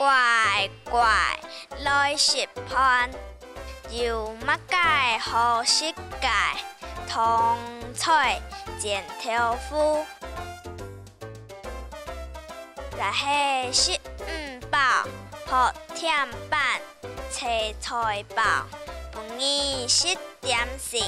乖乖来食饭，又乜解好食解，通菜剪条夫。来吃食五饱，学甜板切菜包，不宜食点心。